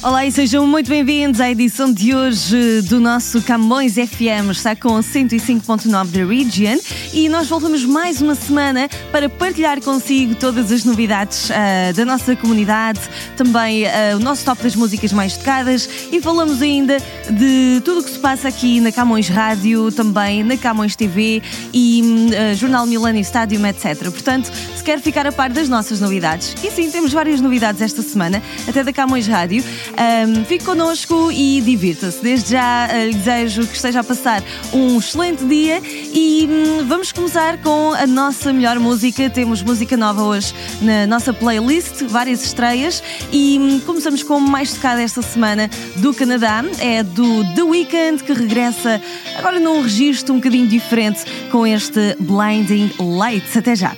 Olá e sejam muito bem-vindos à edição de hoje do nosso Camões FM. Está com 105.9 da Region e nós voltamos mais uma semana para partilhar consigo todas as novidades uh, da nossa comunidade, também uh, o nosso top das músicas mais tocadas e falamos ainda de tudo o que se passa aqui na Camões Rádio, também na Camões TV e uh, Jornal Millennium Stadium, etc. Portanto, se quer ficar a par das nossas novidades, e sim, temos várias novidades esta semana, até da Camões Rádio. Um, fique connosco e divirta-se. Desde já uh, lhe desejo que esteja a passar um excelente dia e um, vamos começar com a nossa melhor música. Temos música nova hoje na nossa playlist, várias estreias e um, começamos com mais tocada esta semana do Canadá. É do The Weeknd que regressa agora num registro um bocadinho diferente com este Blinding Lights. Até já.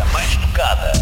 A mais tocada.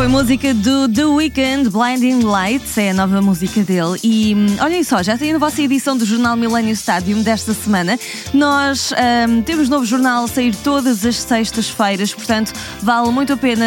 Foi música do The Weeknd, Blinding Lights, é a nova música dele. E hum, olhem só, já tem a vossa edição do jornal Millennium Stadium desta semana. Nós hum, temos novo jornal a sair todas as sextas-feiras, portanto, vale muito a pena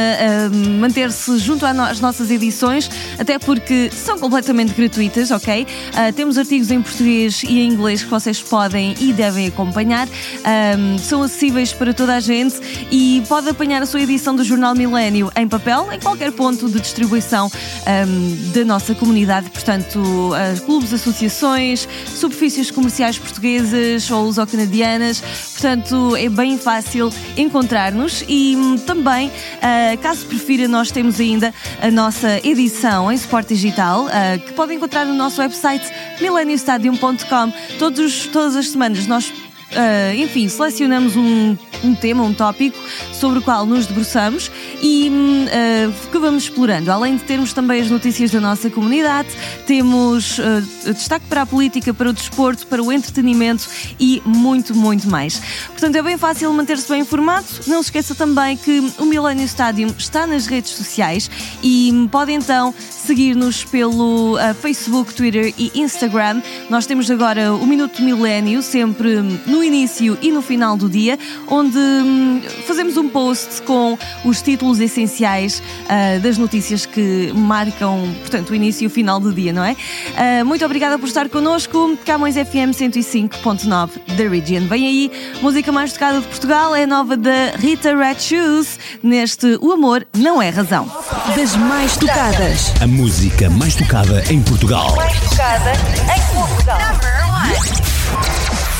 hum, manter-se junto às nossas edições, até porque são completamente gratuitas, ok? Ah, temos artigos em português e em inglês que vocês podem e devem acompanhar. Hum, são acessíveis para toda a gente e pode apanhar a sua edição do jornal Milênio em papel, em qualquer ponto de distribuição hum, da nossa comunidade, portanto, uh, clubes, associações, superfícies comerciais portuguesas ou luso-canadianas, portanto, é bem fácil encontrar-nos. E hum, também, uh, caso prefira, nós temos ainda a nossa edição em suporte digital, uh, que pode encontrar no nosso website millenniumstadium.com. Todas as semanas nós Uh, enfim, selecionamos um, um, tema, um tópico sobre o qual nos debruçamos e uh, que vamos explorando. Além de termos também as notícias da nossa comunidade, temos uh, destaque para a política, para o desporto, para o entretenimento e muito, muito mais. Portanto, é bem fácil manter-se bem informado. Não se esqueça também que o Millennium Stadium está nas redes sociais e pode então seguir-nos pelo Facebook, Twitter e Instagram. Nós temos agora o Minuto Milênio, sempre no início e no final do dia, onde hum, fazemos um post com os títulos essenciais uh, das notícias que marcam, portanto, o início e o final do dia, não é? Uh, muito obrigada por estar connosco. Camões FM 105.9 da Region. Vem aí, música mais tocada de Portugal, é nova da Rita Red Shoes, neste O Amor Não É Razão. Das mais tocadas. A música mais tocada em Portugal. mais tocada em Portugal.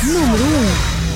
Número 1.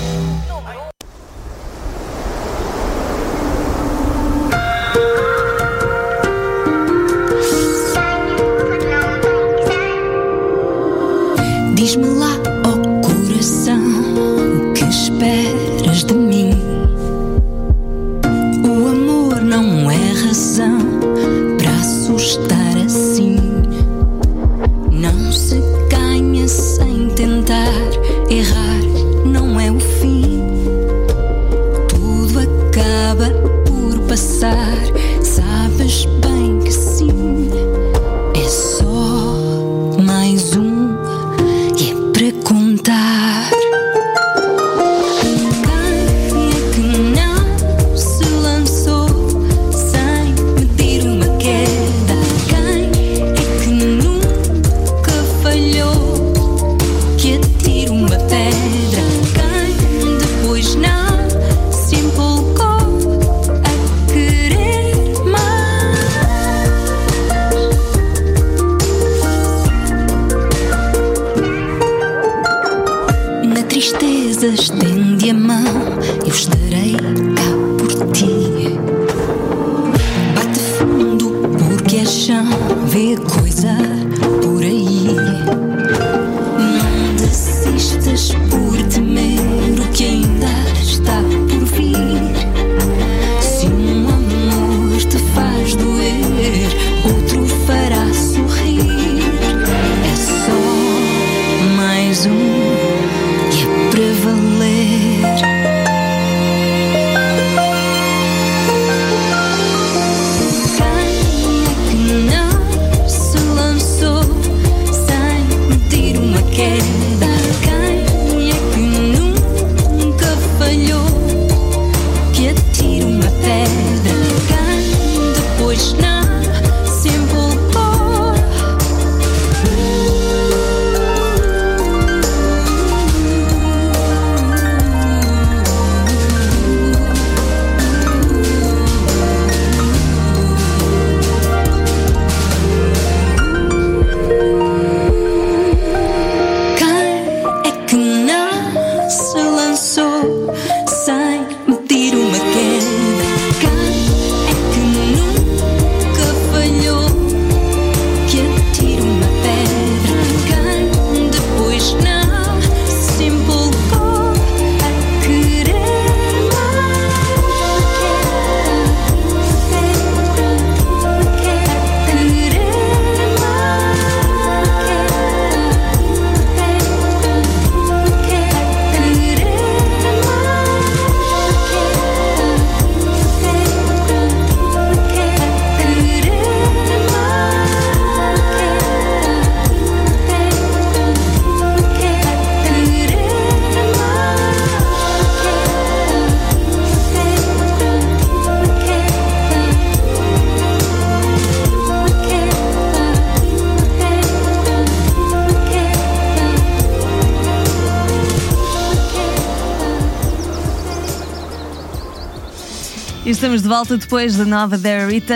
Estamos de volta depois da nova da Rita.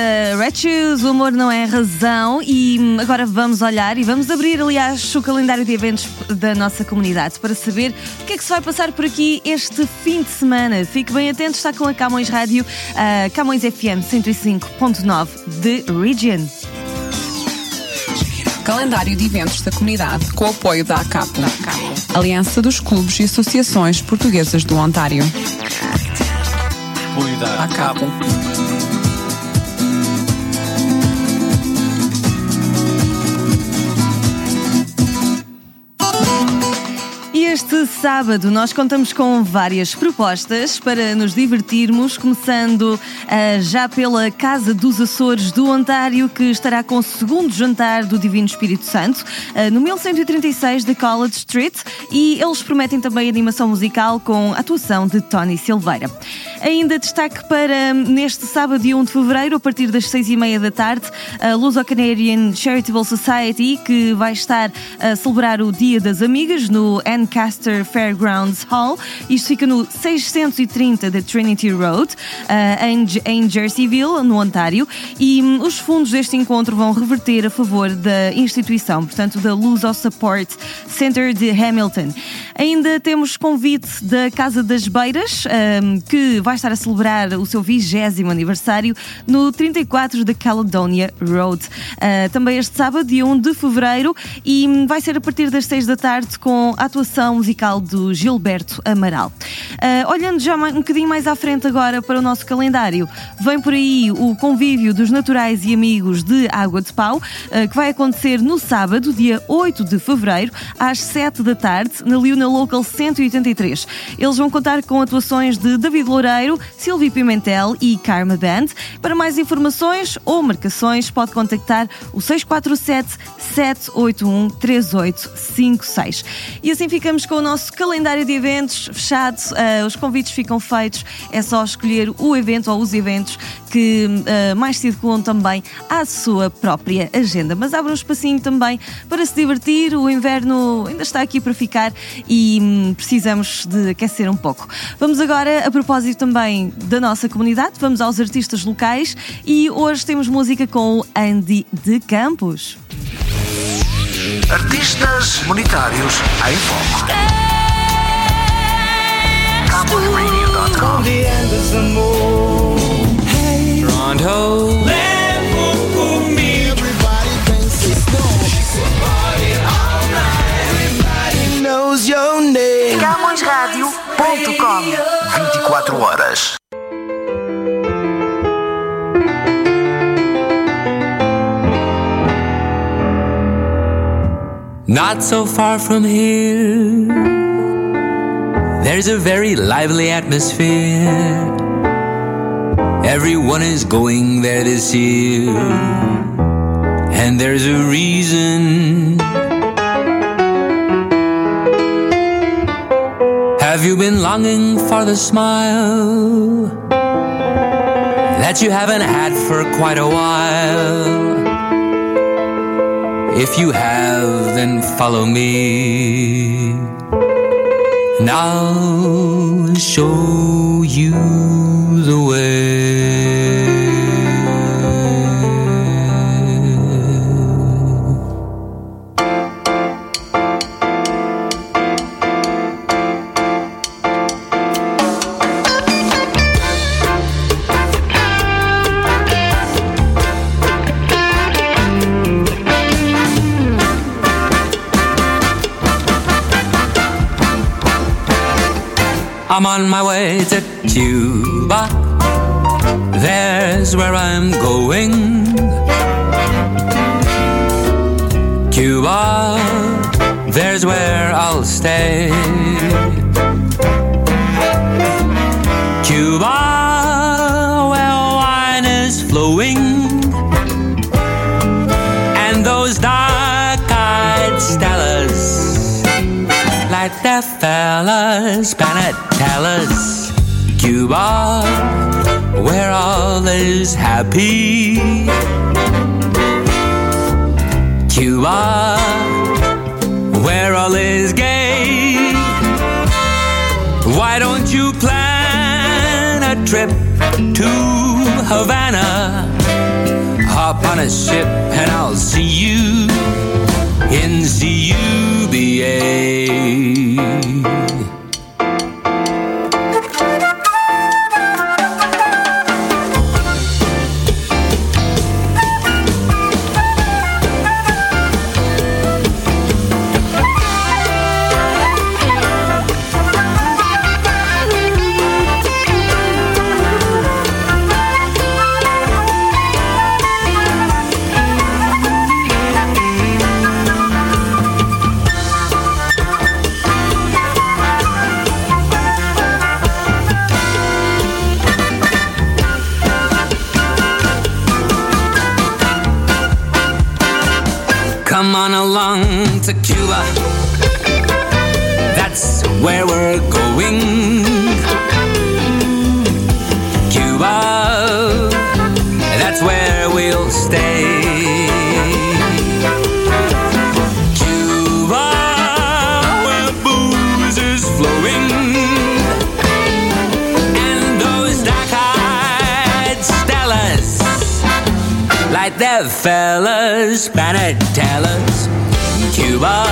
O amor não é razão. E hum, agora vamos olhar e vamos abrir, aliás, o calendário de eventos da nossa comunidade para saber o que é que se vai passar por aqui este fim de semana. Fique bem atento, está com a Camões Rádio, a Camões FM 105.9 de Region. Calendário de eventos da comunidade com o apoio da ACAPO, Aliança dos Clubes e Associações Portuguesas do Ontário. Apoio da ACAPO. Sábado nós contamos com várias propostas para nos divertirmos, começando ah, já pela Casa dos Açores do Ontário, que estará com o segundo jantar do Divino Espírito Santo, ah, no 1136 da College Street, e eles prometem também animação musical com a atuação de Tony Silveira. Ainda destaque para neste sábado, dia 1 de fevereiro, a partir das 6 e meia da tarde, a Luso Canadian Charitable Society, que vai estar a celebrar o Dia das Amigas no Ancaster Fairgrounds Hall. Isto fica no 630 da Trinity Road, ah, em, Jerseyville, no Ontário. E hum, os fundos deste encontro vão reverter a favor da instituição, portanto, da Luso Support Center de Hamilton. Ainda temos convite da Casa das Beiras, hum, que vai estar a celebrar o seu 20 aniversário no 34 da Caledonia Road. Ah, também este sábado, dia 1 de fevereiro, e hum, vai ser a partir das 6 da tarde com atuação musical do Gilberto Amaral. Ah, olhando já um bocadinho mais à frente agora para o nosso calendário, vem por aí o convívio dos naturais e amigos de Água de Pau, ah, que vai acontecer no sábado, dia 8 de fevereiro, às 7 da tarde, na Liuna Local 183. Eles vão contar com atuações de David Loureiro, Silvio Pimentel e Karma Band. Para mais informações ou marcações, pode contactar o 647 781 3856. E assim ficamos com o nosso calendário de eventos fechado. Ah, os convites ficam feitos. É só escolher o evento ou os eventos que ah, mais se adequam também à sua própria agenda. Mas abre um espacinho também para se divertir. O inverno ainda está aqui para ficar e hum, precisamos de aquecer um pouco. Vamos agora, a propósito também da nossa comunidade, vamos aos artistas locais e hoje temos música com o Andy de Campos. Artistas monetários em foco. CamõesRádio.com 24 horas. Not so far from here, there's a very lively atmosphere. Everyone is going there this year, and there's a reason. Have you been longing for the smile that you haven't had for quite a while? If you have, then follow me. And I'll show you the way. I'm on my way to Cuba. There's where I'm going. Cuba, there's where I'll stay. The fellas, Panatellas, Cuba, where all is happy. Cuba, where all is gay. Why don't you plan a trip to Havana. Hop on a ship and I'll see you in CUBA. Come on along to Cuba. That's where we're going. Fellas, Banatellas, Cuba,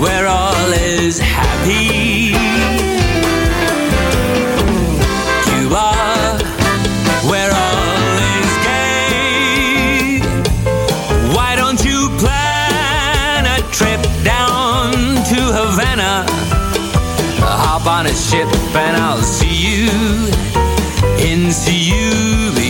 where all is happy. Cuba, where all is gay. Why don't you plan a trip down to Havana? Hop on a ship and I'll see you in CUBA.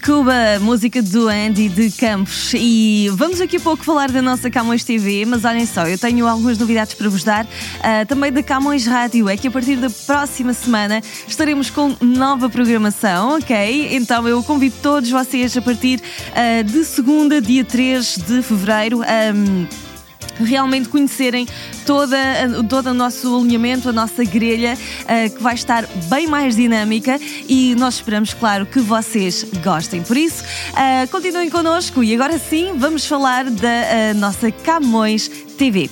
Cuba, música do Andy de Campos. E vamos daqui a pouco falar da nossa Camões TV, mas olhem só, eu tenho algumas novidades para vos dar. ah, também da Camões Rádio, é que a partir da próxima semana estaremos com nova programação, ok? Então eu convido todos vocês a partir ah, de segunda, dia 3 de fevereiro. ahm, realmente conhecerem toda, todo o nosso alinhamento, a nossa grelha, eh, que vai estar bem mais dinâmica e nós esperamos, claro, que vocês gostem. Por isso, eh, continuem connosco e agora sim vamos falar da eh, nossa Camões TV.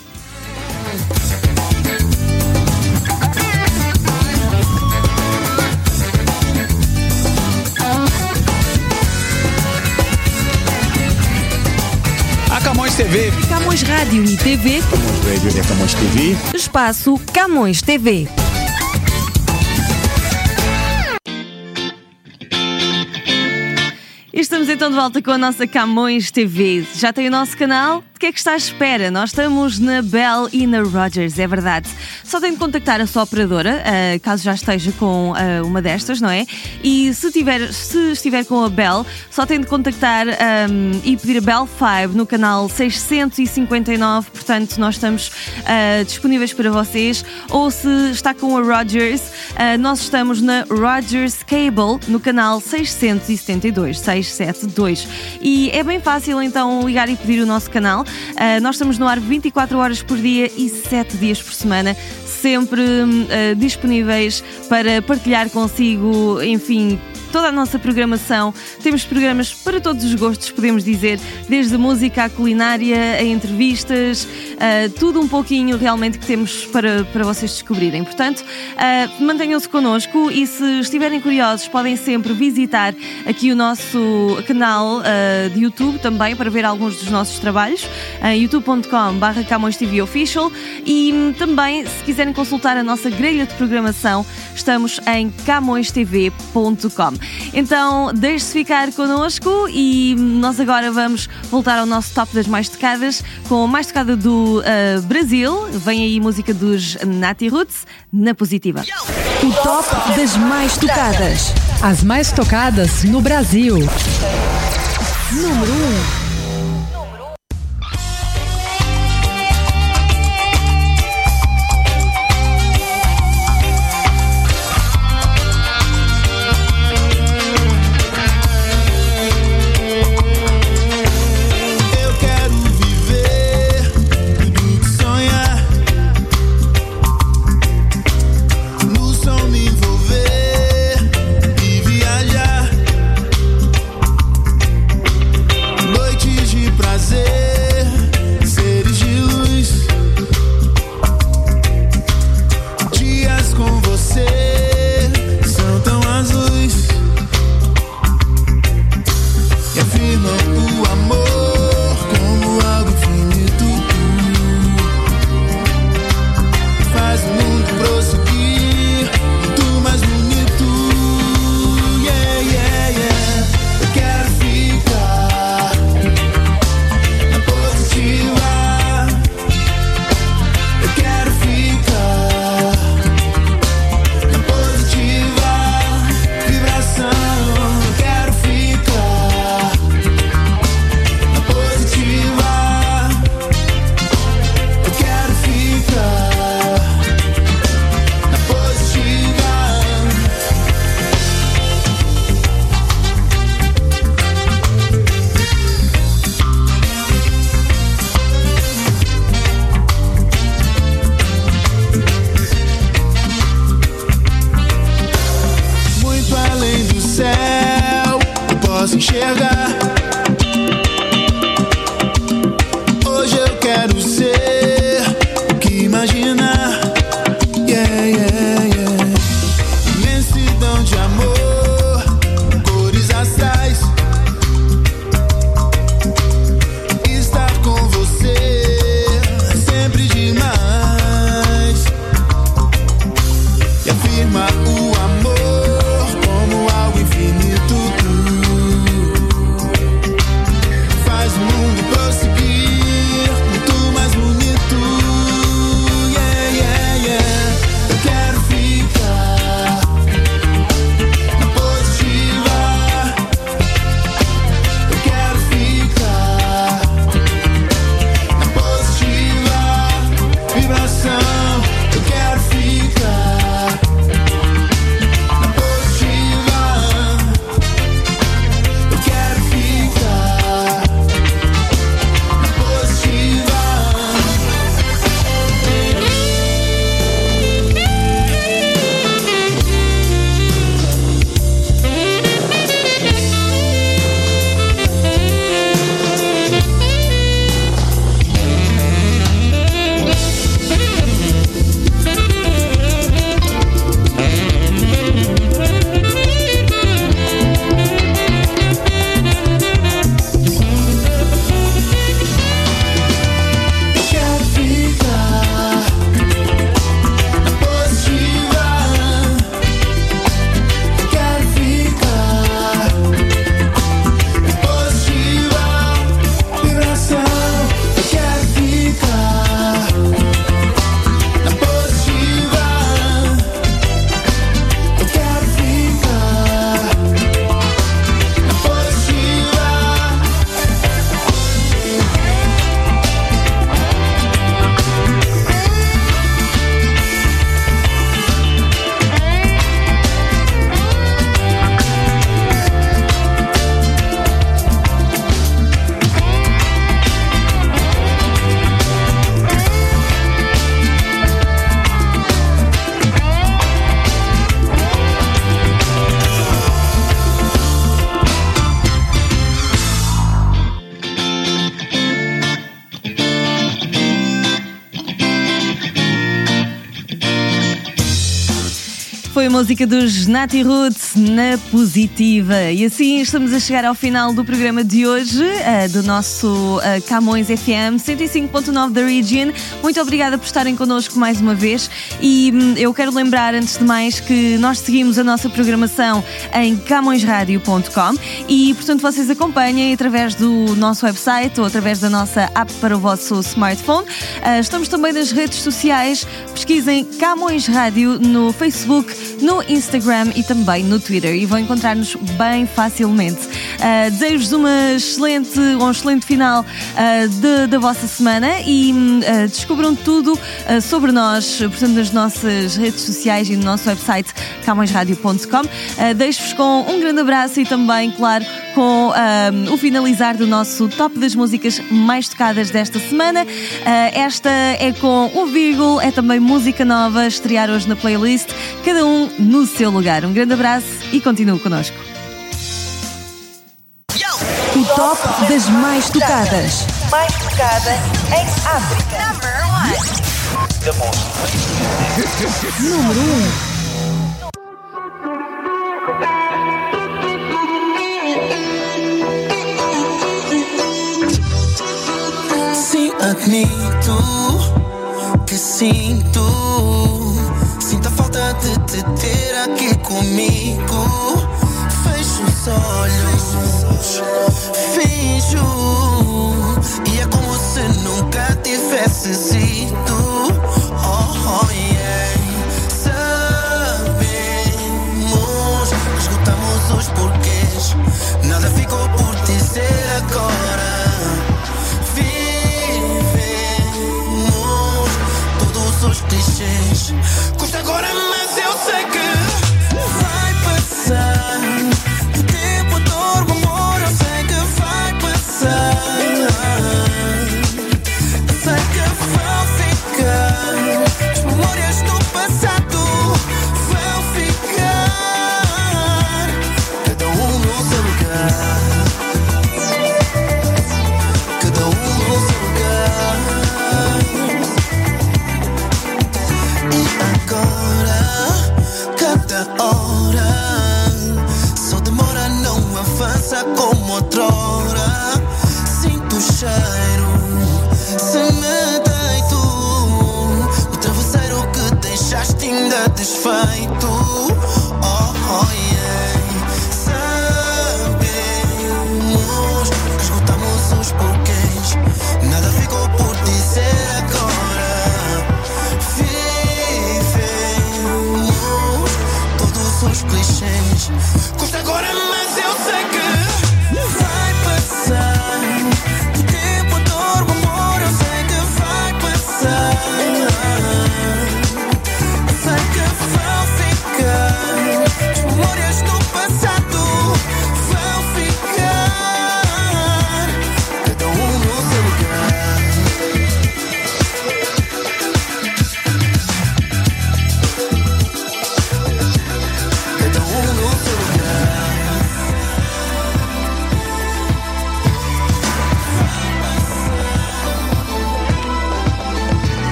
A Camões TV. Camões Rádio e TV, Camões Radio e Camões TV. espaço Camões TV. Estamos então de volta com a nossa Camões TV. Já tem o nosso canal? De que é que está à espera? Nós estamos na Bell e na Rogers, é verdade. Só tem de contactar a sua operadora, ah, caso já esteja com ah, uma destas, não é? E se, tiver, se estiver com a Bell, só tem de contactar ahm, e pedir a Bell 5 no canal 659. Portanto, nós estamos ah, disponíveis para vocês. Ou se está com a Rogers, nós estamos na Rogers Cable no canal 672. 672. E é bem fácil então ligar e pedir o nosso canal. Ah, nós estamos no ar 24 horas por dia e 7 dias por semana, sempre ah, disponíveis para partilhar consigo, enfim. Toda a nossa programação, temos programas para todos os gostos, podemos dizer, desde música à culinária, a entrevistas, ah, tudo um pouquinho realmente que temos para, para vocês descobrirem. Portanto, ah, mantenham-se connosco e se estiverem curiosos, podem sempre visitar aqui o nosso canal ah, de YouTube também para ver alguns dos nossos trabalhos, uh, youtube.com.br Camões TV Official e também, se quiserem consultar a nossa grelha de programação, estamos em camõestv.com. Então, deixe-se ficar connosco e nós agora vamos voltar ao nosso top das mais tocadas com a mais tocada do ah, Brasil. Vem aí música dos Nati Roots, na positiva. O top das mais tocadas. As mais tocadas no Brasil. Número 1. Foi a música dos Nati Roots na positiva. E assim estamos a chegar ao final do programa de hoje, eh, do nosso eh, Camões FM 105.9 da Region. Muito obrigada por estarem connosco mais uma vez. E hum, eu quero lembrar, antes de mais, que nós seguimos a nossa programação em camõesradio.com e, portanto, vocês acompanhem através do nosso website ou através da nossa app para o vosso smartphone. Eh, estamos também nas redes sociais. Pesquisem Camões Rádio no Facebook, no Instagram e também no Twitter e vão encontrar-nos bem facilmente. Uh, Desejo-vos uma excelente, um excelente final uh, de- da vossa semana e uh, descubram tudo uh, sobre nós, portanto, nas nossas redes sociais e no nosso website camõesradio.com. Uh, Deixo-vos com um grande abraço e também, claro, com o finalizar do nosso top das músicas mais tocadas desta semana. Esta é com o Virgul, é também música nova, estrear hoje na playlist, cada um no seu lugar. Um grande abraço e continuem connosco. O top das mais tocadas. Mais tocada em África. Número 1. Sim, admito que sinto. Sinto a falta de te ter aqui comigo. Fecho os olhos, finjo. E é como se nunca tivesse sido. Oh, oh, yeah. Sabemos, escutamos os porquês.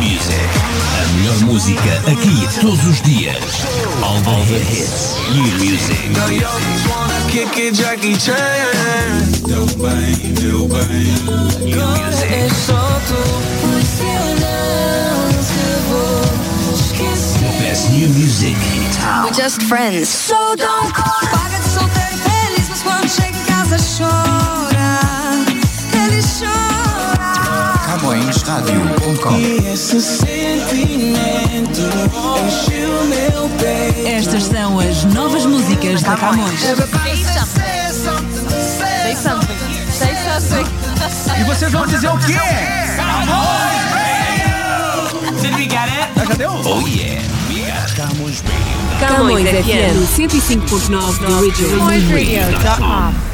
Music. A melhor música aqui todos os dias. All the hits. New music. Kick it, Jackie Chan. Deu bem, deu bem. New music. É só tu. The best new music in town. We're just friends. So don't call. Paga de solteiro feliz, mas quando chega em casa chora. Ele chora. CamõesRádio.com E esse sentimento encheu meu peito. Estas são as novas músicas da Camões. Say something. Say something. E vocês vão dizer o quê? Did we get it? Já deu? Oh yeah. We got Camões Radio. Camões FM 105.9 do Original. CamõesRadio.com.